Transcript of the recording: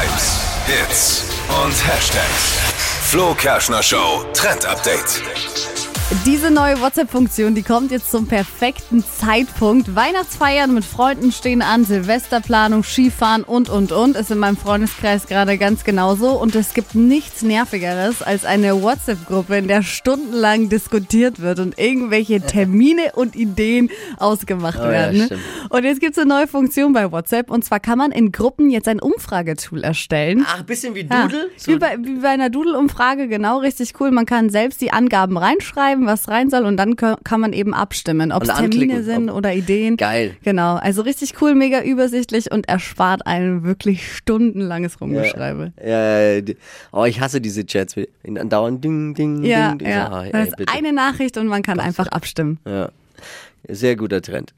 Hypes, Hits und Hashtags. Flo Kerschner Show Trend Update. Diese neue WhatsApp-Funktion, die kommt jetzt zum perfekten Zeitpunkt. Weihnachtsfeiern mit Freunden stehen an, Silvesterplanung, Skifahren und, und, und. Ist in meinem Freundeskreis gerade ganz genauso. Und es gibt nichts Nervigeres als eine WhatsApp-Gruppe, in der stundenlang diskutiert wird und irgendwelche Termine und Ideen ausgemacht Oh ja, werden. stimmt. Und jetzt gibt es eine neue Funktion bei WhatsApp. Und zwar kann man in Gruppen jetzt ein Umfragetool erstellen. Ach, bisschen wie Ja, Doodle? wie, bei, wie bei einer Doodle-Umfrage, genau, richtig cool. Man kann selbst die Angaben reinschreiben, was rein soll und dann kann, man eben abstimmen, ob es Termine sind ob- oder Ideen. Geil. Genau, also richtig cool, mega übersichtlich und erspart einem wirklich stundenlanges Rumgeschreibe. Ja, ja, oh, ich hasse diese Chats. Andauernd ding, ding, Ja, ding. ding. ja. Ah, ey, das ist eine Nachricht und man kann einfach abstimmen. Ja. Sehr guter Trend.